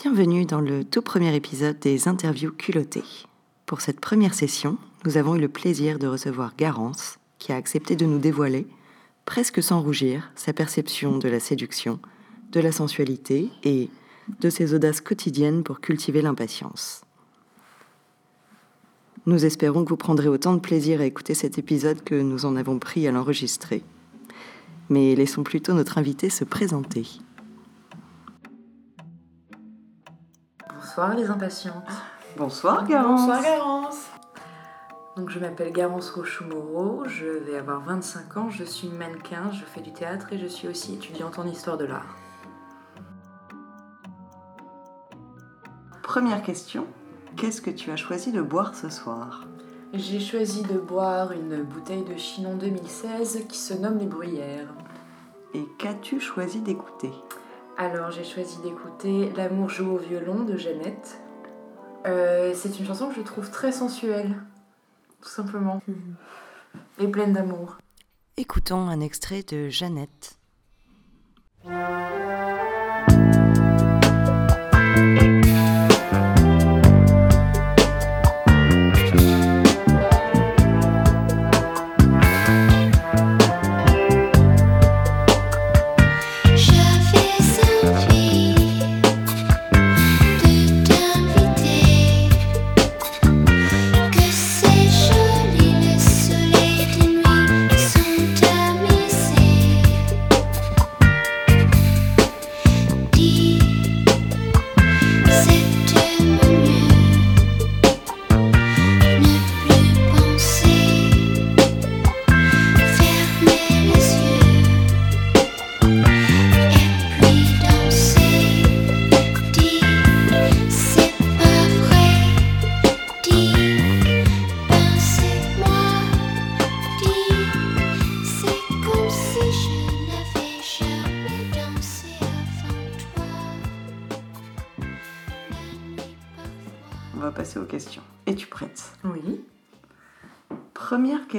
Bienvenue dans le tout premier épisode des interviews culottées. Pour cette première session, nous avons eu le plaisir de recevoir Garance, qui a accepté de nous dévoiler, presque sans rougir, sa perception de la séduction, de la sensualité et de ses audaces quotidiennes pour cultiver l'impatience. Nous espérons que vous prendrez autant de plaisir à écouter cet épisode que nous en avons pris à l'enregistrer. Mais laissons plutôt notre invité se présenter. Bonsoir les impatientes. Bonsoir Garance. Bonsoir Garance. Donc je m'appelle Garance Rochou-Moreau, je vais avoir 25 ans, je suis mannequin, je fais du théâtre et je suis aussi étudiante en histoire de l'art. Première question, qu'est-ce que tu as choisi de boire ce soir J'ai choisi de boire une bouteille de Chinon 2016 qui se nomme les Bruyères. Et qu'as-tu choisi d'écouter Alors j'ai choisi d'écouter L'amour joue au violon de Jeannette. Euh, c'est une chanson que je trouve très sensuelle, tout simplement, et pleine d'amour. Écoutons un extrait de Jeannette.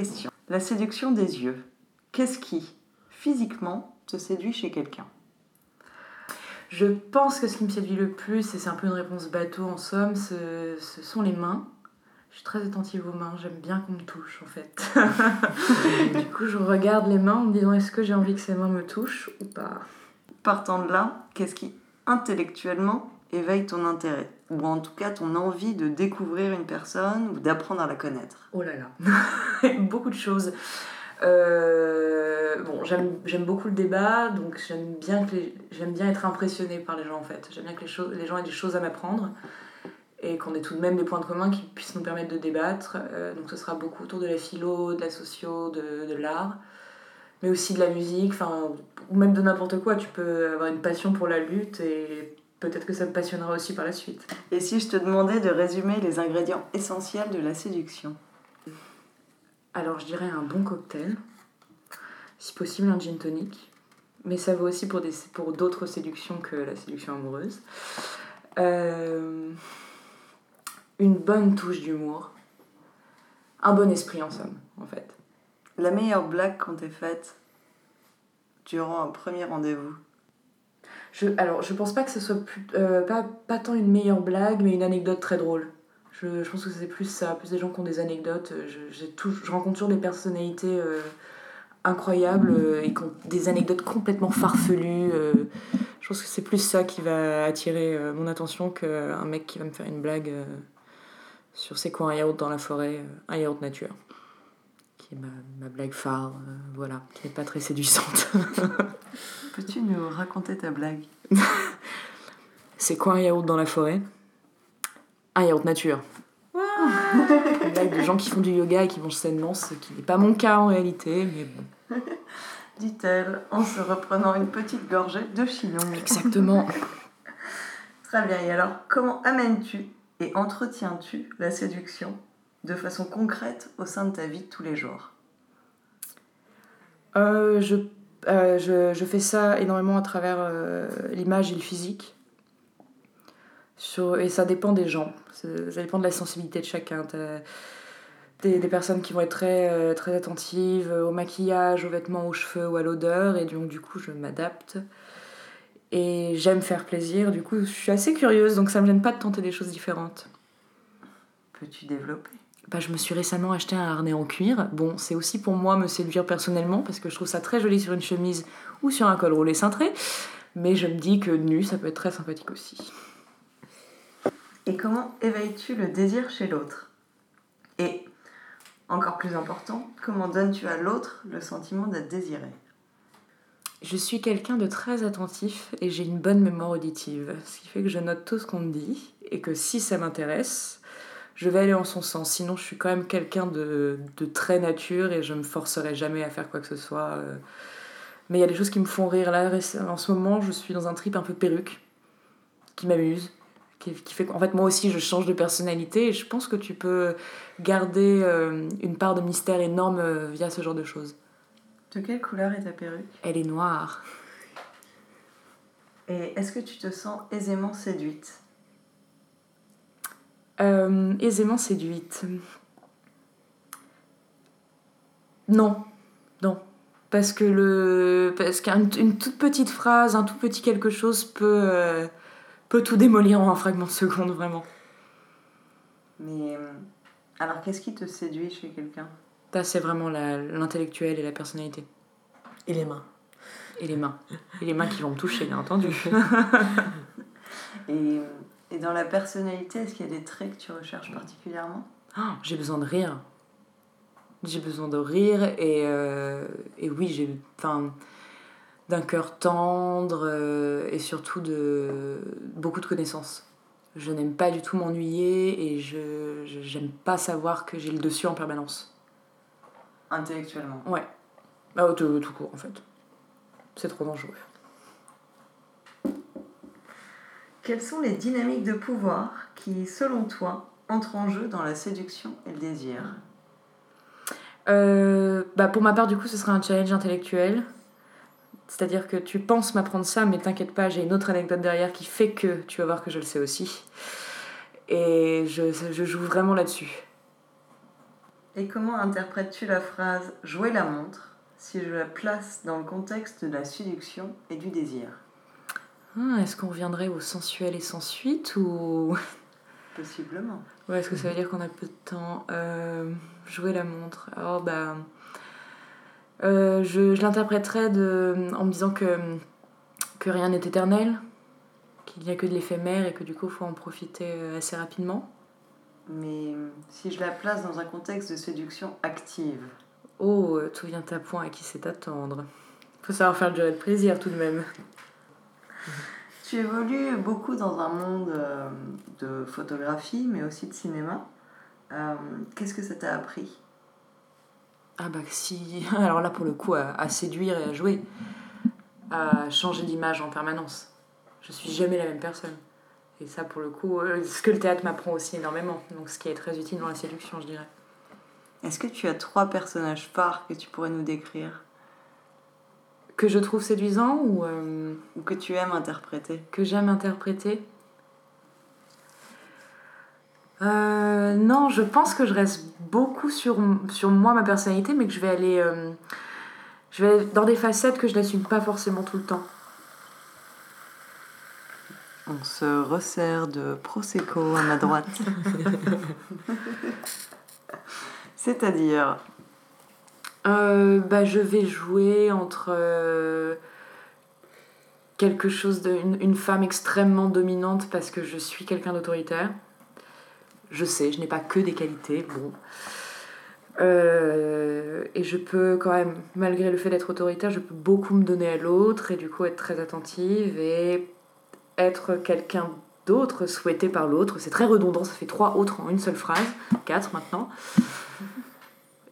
Question. La séduction des yeux. Qu'est-ce qui, physiquement, te séduit chez quelqu'un? Je pense que ce qui me séduit le plus, et c'est un peu une réponse bateau en somme, ce, ce sont les mains. Je suis très attentive aux mains, j'aime bien qu'on me touche en fait. du coup, je regarde les mains en me disant est-ce que j'ai envie que ces mains me touchent ou pas? Partant de là, qu'est-ce qui, intellectuellement, éveille ton intérêt? Ou en tout cas ton envie de découvrir une personne ou d'apprendre à la connaître Oh là là, beaucoup de choses. Euh, bon, j'aime beaucoup le débat, donc j'aime bien, bien être impressionnée par les gens en fait. J'aime bien que les, les gens aient des choses à m'apprendre et qu'on ait tout de même des points de commun qui puissent nous permettre de débattre. Euh, donc ce sera beaucoup autour de la philo, de la socio, de, de l'art, mais aussi de la musique, ou même de n'importe quoi. Tu peux avoir une passion pour la lutte et peut-être que ça me passionnera aussi par la suite. Et si je te demandais de résumer les ingrédients essentiels de la séduction? Alors je dirais un bon cocktail, si possible un gin tonic, mais ça vaut aussi pour, des, pour d'autres séductions que la séduction amoureuse. Euh, une bonne touche d'humour, un bon esprit en somme, en fait. La meilleure blague qu'on t'ait faite durant un premier rendez-vous? Je, alors je pense pas que ce soit plus, euh, pas, pas tant une meilleure blague, mais une anecdote très drôle. Je, je pense que c'est plus ça, plus des gens qui ont des anecdotes. Je, j'ai tout, je rencontre toujours des personnalités euh, incroyables euh, et qui ont des anecdotes complètement farfelues. euh. je pense que c'est plus ça qui va attirer euh, mon attention qu'un mec qui va me faire une blague euh, sur c'est quoi un yaourt dans la forêt, euh, un yaourt nature. Qui est ma, ma blague phare, euh, voilà, qui n'est pas très séduisante. Peux-tu nous raconter ta blague? C'est quoi un yaourt dans la forêt? Un yaourt nature. Une blague de gens qui font du yoga et qui mangent sainement, ce qui n'est pas mon cas en réalité, mais bon. dit-elle en se reprenant une petite gorgée de chinon. Exactement. Très bien, et alors comment amènes-tu et entretiens-tu la séduction? De façon concrète au sein de ta vie de tous les jours Euh, je, euh, je, je fais ça énormément à travers euh, l'image et le physique. Sur- Et ça dépend des gens, ça dépend de la sensibilité de chacun. T'as des, des personnes qui vont être très, très attentives au maquillage, aux vêtements, aux cheveux ou à l'odeur, et donc du coup je m'adapte. Et j'aime faire plaisir, du coup je suis assez curieuse, donc ça me gêne pas de tenter des choses différentes. Peux-tu développer? Bah, je me suis récemment acheté un harnais en cuir. Bon, c'est aussi pour moi me séduire personnellement parce que je trouve ça très joli sur une chemise ou sur un col roulé cintré. Mais je me dis que nu, ça peut être très sympathique aussi. Et comment éveilles-tu le désir chez l'autre? Et, encore plus important, comment donnes-tu à l'autre le sentiment d'être désiré? Je suis quelqu'un de très attentif et j'ai une bonne mémoire auditive. Ce qui fait que je note tout ce qu'on me dit et que si ça m'intéresse, je vais aller en son sens. Sinon, je suis quand même quelqu'un de, de très nature et je me forcerai jamais à faire quoi que ce soit. euh. Mais il y a des choses qui me font rire. Là, en ce moment, je suis dans un trip un peu perruque qui m'amuse. Qui, qui fait qu'en fait, moi aussi, je change de personnalité et je pense que tu peux garder euh, une part de mystère énorme euh, via ce genre de choses. De quelle couleur est ta perruque? Elle est noire. Et est-ce que tu te sens aisément séduite? Euh, aisément séduite. Non, non. Parce que le, parce qu'une une toute petite phrase, un tout petit quelque chose peut, euh, peut tout démolir en un fragment de seconde, vraiment. Mais euh, alors qu'est-ce qui te séduit chez quelqu'un? Ça, c'est vraiment la- l'intellectuel et la personnalité. Et les mains. Et les mains. Et les mains qui vont me toucher, bien entendu. et, et dans la personnalité, est-ce qu'il y a des traits que tu recherches particulièrement? Ah, j'ai besoin de rire. J'ai besoin de rire et, euh, et oui, j'ai enfin, d'un cœur tendre euh, et surtout de beaucoup de connaissances. Je n'aime pas du tout m'ennuyer et je je- j'aime pas savoir que j'ai le dessus en permanence. Intellectuellement? Ouais. Bah, tout, tout court en fait. C'est trop dangereux. Quelles sont les dynamiques de pouvoir qui, selon toi, entrent en jeu dans la séduction et le désir? Euh, bah pour ma part, du coup, ce sera un challenge intellectuel. C'est-à-dire que tu penses m'apprendre ça, mais t'inquiète pas, j'ai une autre anecdote derrière qui fait que tu vas voir que je le sais aussi. Et je, je joue vraiment là-dessus. Et comment interprètes-tu la phrase jouer la montre si je la place dans le contexte de la séduction et du désir? Ah, Est-ce qu'on reviendrait au sensuel et sans suite ou... Possiblement. Ouais, est-ce que ça veut dire qu'on a peu de temps Euh, Jouer la montre? Oh bah. euh, je je l'interpréterais de, en me disant que, que rien n'est éternel, qu'il n'y a que de l'éphémère et que du coup il faut en profiter euh, assez rapidement. Mais si je la place dans un contexte de séduction active, Oh, tout vient à point à qui sait attendre. Faut savoir faire durer le plaisir tout de même. Tu évolues beaucoup dans un monde euh, de photographie, mais aussi de cinéma. Euh, Qu'est-ce que ça t'a appris? Ah bah si. Alors là pour le coup, à, à séduire et à jouer. À changer d'image en permanence. Je suis jamais la même personne. Et ça pour le coup, euh, ce que le théâtre m'apprend aussi énormément. Donc ce qui est très utile dans la séduction, je dirais. Est-ce que tu as trois personnages phares que tu pourrais nous décrire? Que je trouve séduisant ou euh, ou que tu aimes interpréter que j'aime interpréter Euh, non, je pense que je reste beaucoup sur, sur moi, ma personnalité, mais que je vais aller, euh, je vais aller dans des facettes que je n'assume pas forcément tout le temps. On se resserre de Prosecco à ma droite. C'est-à-dire Euh, bah, je vais jouer entre euh, quelque chose de une, une femme extrêmement dominante parce que je suis quelqu'un d'autoritaire. Je sais, je n'ai pas que des qualités, bon. Euh, et je peux quand même, malgré le fait d'être autoritaire, je peux beaucoup me donner à l'autre et du coup être très attentive et être quelqu'un d'autre souhaité par l'autre. C'est très redondant, ça fait trois autres en une seule phrase, quatre maintenant.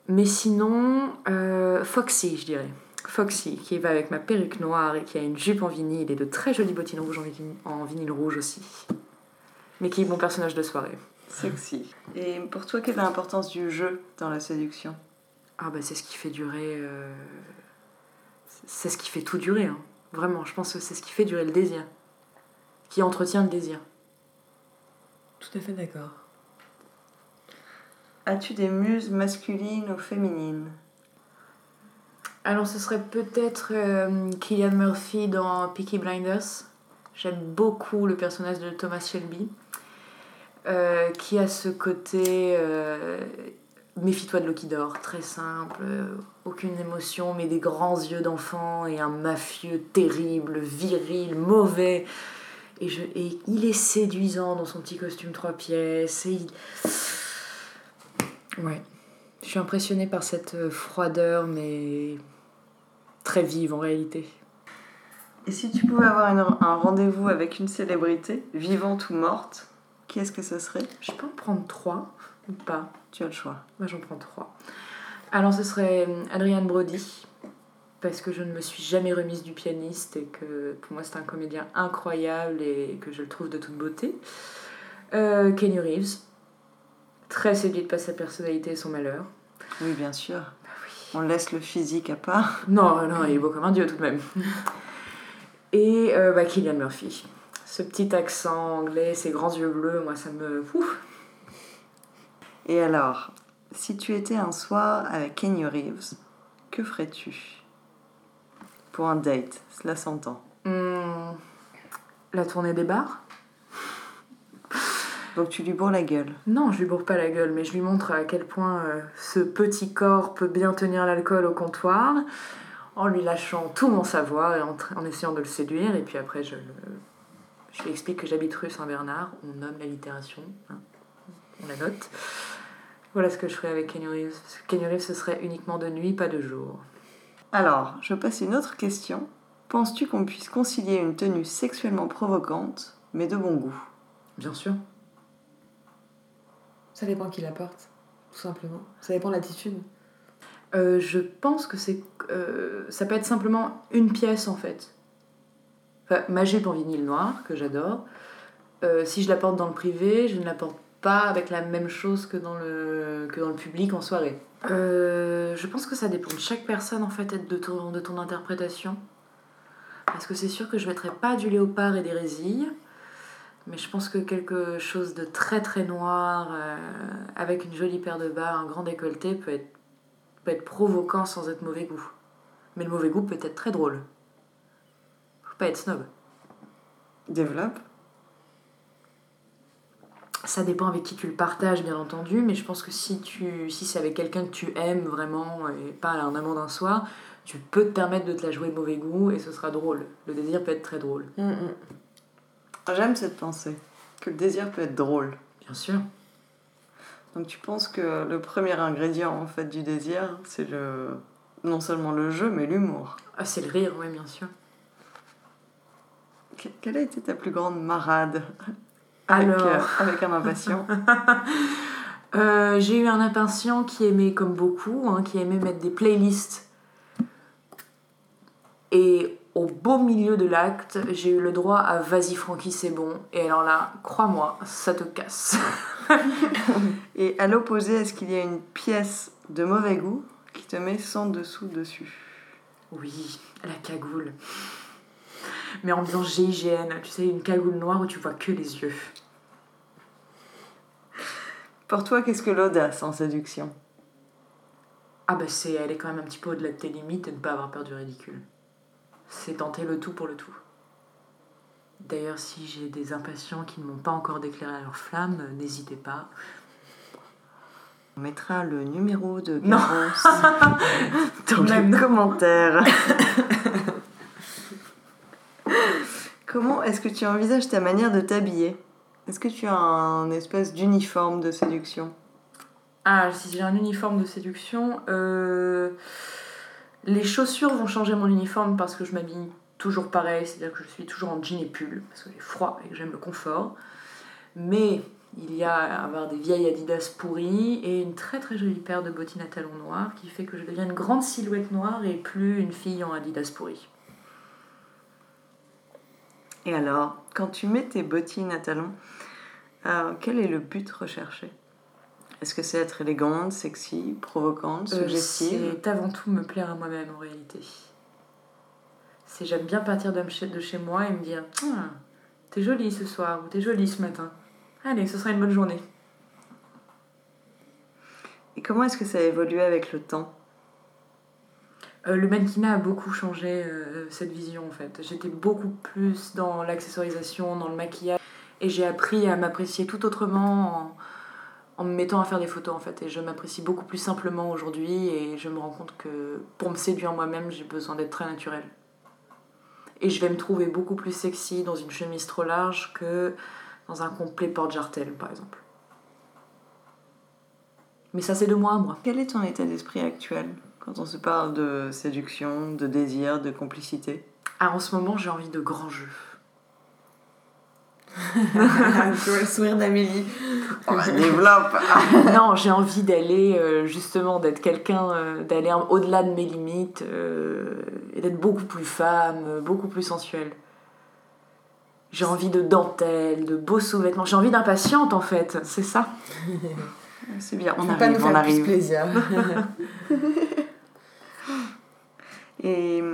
Mais sinon, euh, Foxy, je dirais. Foxy, qui va avec ma perruque noire et qui a une jupe en vinyle et de très jolies bottines rouges en vinyle, en vinyle rouge aussi. Mais qui est mon personnage de soirée. sexy. Et pour toi, quelle est l'importance du jeu dans la séduction? Ah bah c'est ce qui fait durer... euh, C'est ce qui fait tout durer, hein. Vraiment, je pense que c'est ce qui fait durer le désir. Qui entretient le désir. Tout à fait d'accord. As-tu des muses masculines ou féminines? Alors, ce serait peut-être euh, Killian Murphy dans Peaky Blinders. J'aime beaucoup le personnage de Thomas Shelby, euh, qui a ce côté euh, méfie-toi de qui dort, très simple, euh, aucune émotion, mais des grands yeux d'enfant et un mafieux terrible, viril, mauvais. Et, il est séduisant dans son petit costume trois pièces. Ouais. Je suis impressionnée par cette euh, froideur, mais très vive en réalité. Et si tu pouvais avoir une- un rendez-vous avec une célébrité, vivante ou morte, qui est-ce que ce serait? Je peux en prendre trois ou pas Tu as le choix. Moi j'en prends trois. Alors ce serait euh, Adrian Brody, parce que je ne me suis jamais remise du pianiste et que pour moi c'est un comédien incroyable et que je le trouve de toute beauté. Euh, Kenny Reeves, très séduite par sa personnalité et son malheur. Oui, bien sûr. Bah oui. On laisse le physique à part. Non, non, il est beau comme un dieu tout de même. Et euh, bah, Killian Murphy. Ce petit accent anglais, ses grands yeux bleus, moi ça me... Ouf. Et alors, si tu étais un soir avec Kenny Reeves, que ferais-tu? Pour un date, cela s'entend. Hmm, La tournée des bars? Donc tu lui bourres la gueule. Non, je lui bourre pas la gueule, mais je lui montre à quel point euh, ce petit corps peut bien tenir l'alcool au comptoir, en lui lâchant tout mon savoir et en, en essayant de le séduire. Et puis après, je, le- je lui explique que j'habite rue Saint-Bernard, on nomme l'allitération, hein, on la note. Voilà ce que je ferais avec Kenny Reeves. Kenny Reeves, ce serait uniquement de nuit, pas de jour. Alors, je passe une autre question. Penses-tu qu'on puisse concilier une tenue sexuellement provocante, mais de bon goût? Bien sûr. Ça dépend qui la porte, tout simplement. Ça dépend de l'attitude. Euh, je pense que c'est. euh, ça peut être simplement une pièce en fait. Enfin, ma jupe en vinyle noir, que j'adore. euh, si je la porte dans le privé, je ne la porte pas avec la même chose que dans le, que dans le public en soirée. Je pense que ça dépend de chaque personne en fait, de ton, de ton interprétation. Parce que c'est sûr que je mettrai pas du léopard et des résilles. Mais je pense que quelque chose de très très noir, euh, avec une jolie paire de bas, un grand décolleté, peut être peut être provoquant sans être mauvais goût. Mais le mauvais goût peut être très drôle. Faut pas être snob. Développe. Ça dépend avec qui tu le partages, bien entendu, mais je pense que si, tu, si c'est avec quelqu'un que tu aimes vraiment et pas un amant d'un soir, tu peux te permettre de te la jouer mauvais goût et ce sera drôle. Le désir peut être très drôle, J'aime cette pensée, que le désir peut être drôle. bien sûr. Donc tu penses que le premier ingrédient en fait du désir, c'est le non seulement le jeu, mais l'humour. Ah, c'est le rire, oui, bien sûr. Que- Quelle a été ta plus grande marade avec, Alors, euh, avec un impatient Euh, j'ai eu un impatient qui aimait, comme beaucoup, hein, qui aimait mettre des playlists. Et au beau milieu de l'acte, j'ai eu le droit à Vas-y Francky, c'est bon. Et alors là, crois-moi, ça te casse. Et à l'opposé, est-ce qu'il y a une pièce de mauvais goût qui te met sans dessous dessus? Oui, la cagoule. Mais ambiance GIGN, tu sais, une cagoule noire où tu vois que les yeux. Pour toi, qu'est-ce que l'audace en séduction? Ah bah c'est, est quand même un petit peu au-delà de tes limites et ne pas avoir peur du ridicule. C'est tenter le tout pour le tout. D'ailleurs, si j'ai des impatients qui ne m'ont pas encore déclaré leur flamme, n'hésitez pas. On mettra le numéro de. Garance dans Même les commentaires. Comment est-ce que tu envisages ta manière de t'habiller? Est-ce que tu as un espèce d'uniforme de séduction? Ah, si j'ai un uniforme de séduction, euh, les chaussures vont changer mon uniforme parce que je m'habille toujours pareil, c'est-à-dire que je suis toujours en jean et pull parce que j'ai froid et que j'aime le confort. Mais il y a avoir des vieilles Adidas pourries et une très très jolie paire de bottines à talons noirs qui fait que je deviens une grande silhouette noire et plus une fille en Adidas pourrie. Et alors, quand tu mets tes bottines à talons, euh, quel est le but recherché? Est-ce que c'est être élégante, sexy, provocante, Euh, suggestive c'est avant tout me plaire à moi-même en réalité. C'est j'aime bien partir de chez, de chez moi et me dire Ah, T'es jolie ce soir ou t'es jolie ce matin. Allez, ce sera une bonne journée. Et comment est-ce que ça a évolué avec le temps? Euh, le mannequinat a beaucoup changé euh, cette vision en fait. J'étais beaucoup plus dans l'accessorisation, dans le maquillage. Et j'ai appris à m'apprécier tout autrement en, me mettant à faire des photos en fait. Et je m'apprécie beaucoup plus simplement aujourd'hui et je me rends compte que pour me séduire moi-même, j'ai besoin d'être très naturelle. Et je vais me trouver beaucoup plus sexy dans une chemise trop large que dans un complet porte-jartel par exemple. Mais ça c'est de moi à moi. Quel est ton état d'esprit actuel quand on se parle de séduction, de désir, de complicité? Ah, en ce moment j'ai envie de grands jeux. tu vois le sourire d'Amélie. On va développe non, j'ai envie d'aller euh, justement d'être quelqu'un, euh, d'aller au-delà de mes limites euh, et d'être beaucoup plus femme, beaucoup plus sensuelle. J'ai envie de dentelle, de beaux sous-vêtements. J'ai envie d'impatiente en fait, c'est ça. C'est bien, on Faut pas nous arrive, on faire plus arrive. plaisir. Et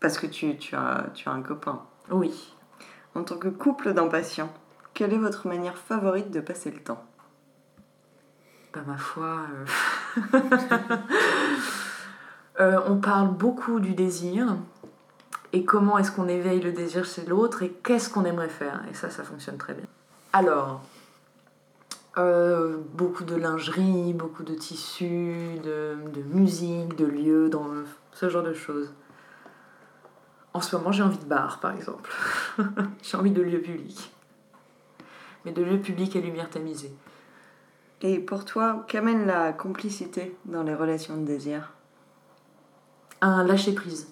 parce que tu, tu, as, tu as un copain. Oui. En tant que couple d'impatients, quelle est votre manière favorite de passer le temps? Bah ma foi. euh, euh, on parle beaucoup du désir et comment est-ce qu'on éveille le désir chez l'autre et qu'est-ce qu'on aimerait faire. Et ça, ça fonctionne très bien. Alors, euh, beaucoup de lingerie, beaucoup de tissus, de, de musique, de lieux, ce genre de choses. En ce moment, j'ai envie de bar, par exemple. j'ai envie de lieux publics. Mais de lieux publics et lumière tamisée. Et pour toi, qu'amène la complicité dans les relations de désir? Un lâcher prise.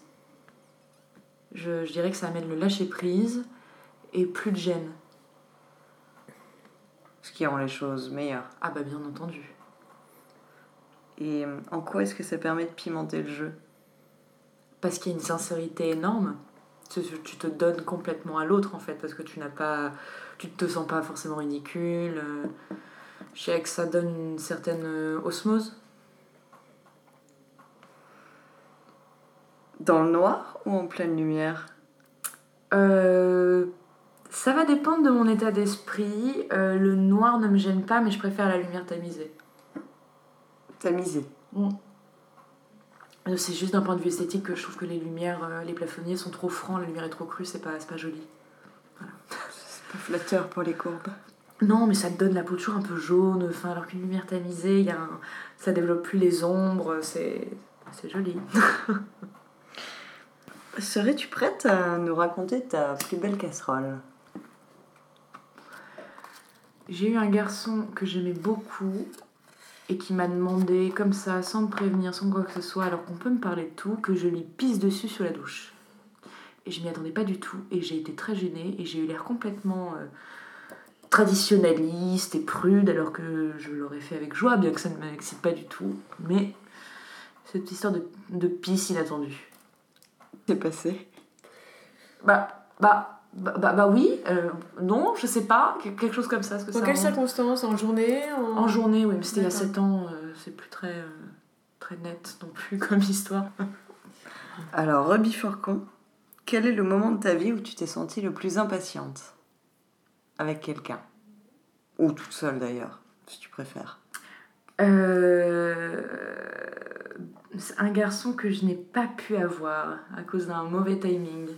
Je, je dirais que ça amène le lâcher prise et plus de gêne. Ce qui rend les choses meilleures. Ah bah bien entendu. Et euh, en quoi est-ce que ça permet de pimenter le jeu? Parce qu'il y a une sincérité énorme. Tu, te donnes complètement à l'autre en fait parce que tu n'as pas, tu te sens pas forcément ridicule. euh. Je dirais que ça donne une certaine euh, osmose. Dans le noir ou en pleine lumière? Euh, ça va dépendre de mon état d'esprit. Euh, le noir ne me gêne pas, mais je préfère la lumière tamisée. Tamisé. Euh, C'est juste d'un point de vue esthétique que je trouve que les lumières, euh, les plafonniers sont trop francs, la lumière est trop crue, c'est pas, pas joli. C'est pas flatteur pour les courbes. Non, mais ça te donne la peau toujours un peu jaune, enfin, alors qu'une lumière tamisée, y a un- ça développe plus les ombres, c'est c'est joli. Serais-tu prête à nous raconter ta plus belle casserole? J'ai eu un garçon que j'aimais beaucoup et qui m'a demandé, comme ça, sans me prévenir, sans quoi que ce soit, alors qu'on peut me parler de tout, que je lui pisse dessus sur la douche. Et je m'y attendais pas du tout et j'ai été très gênée et j'ai eu l'air complètement euh, traditionnaliste et prude alors que je l'aurais fait avec joie, bien que ça ne m'excite pas du tout. Mais cette histoire de, de pisse inattendue. C'est passé. Bah, bah, bah, bah, bah oui, euh, non, je sais pas, que- quelque chose comme ça. est-ce que Dans ça quelles remonte circonstances En journée en... En journée, oui, mais c'était il y a D'accord. 7 ans, euh, c'est plus très, euh, très net non plus comme histoire. Alors, Ruby Forcon, quel est le moment de ta vie où tu t'es sentie le plus impatiente? Avec quelqu'un? Ou toute seule d'ailleurs, si tu préfères. Euh, un garçon que je n'ai pas pu avoir à cause d'un mauvais timing.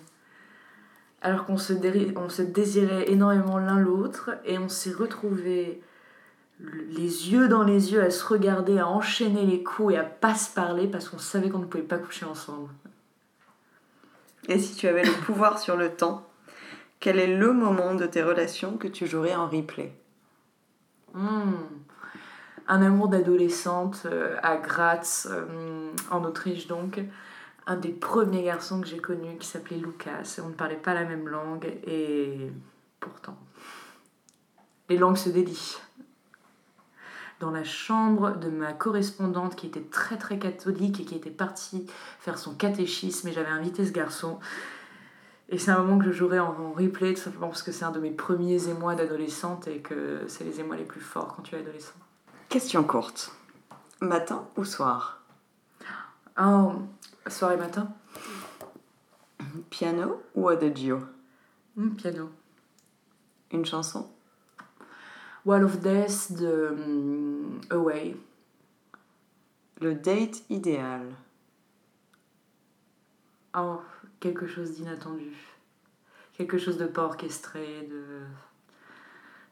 Alors qu'on se, on se désirait énormément l'un l'autre et on s'est retrouvés les yeux dans les yeux à se regarder, à enchaîner les coups et à pas se parler parce qu'on savait qu'on ne pouvait pas coucher ensemble. Et si tu avais le pouvoir sur le temps, quel est le moment de tes relations que tu jouerais en replay? Hmm. Un amour d'adolescente euh, à Graz, euh, en Autriche donc. Un des premiers garçons que j'ai connus qui s'appelait Lucas. On ne parlait pas la même langue et pourtant, les langues se délient. Dans la chambre de ma correspondante qui était très très catholique et qui était partie faire son catéchisme et j'avais invité ce garçon. Et c'est un moment que je jouerai en, en replay tout simplement parce que c'est un de mes premiers émois d'adolescente et que c'est les émois les plus forts quand tu es adolescent. Question courte. Matin ou soir? Oh, soirée matin Piano ou adagio? Hmm, Piano. Une chanson? Wall of Death de hum, Away. Le date idéal. Oh, quelque chose d'inattendu. Quelque chose de pas orchestré, de...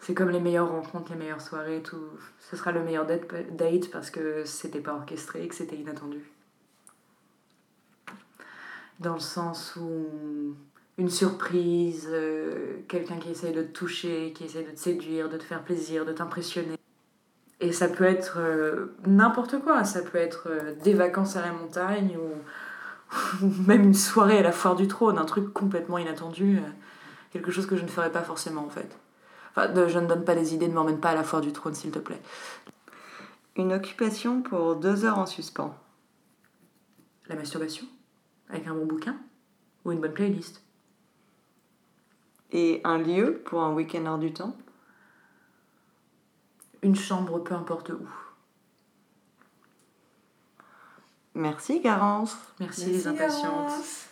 C'est comme les meilleures rencontres, les meilleures soirées, tout. Ce sera le meilleur date, date parce que c'était pas orchestré et que c'était inattendu. Dans le sens où une surprise, euh, quelqu'un qui essaye de te toucher, qui essaye de te séduire, de te faire plaisir, de t'impressionner. Et ça peut être euh, n'importe quoi, ça peut être euh, des vacances à la montagne ou, ou même une soirée à la foire du trône, un truc complètement inattendu, quelque chose que je ne ferais pas forcément en fait. Enfin, de- je ne donne pas des idées, ne m'emmène pas à la foire du trône s'il te plaît. Une occupation pour deux heures en suspens. La masturbation? Avec un bon bouquin Ou une bonne playlist Et un lieu pour un week-end hors du temps? Une chambre, peu importe où. Merci Garance. Merci, les impatientes. Garance.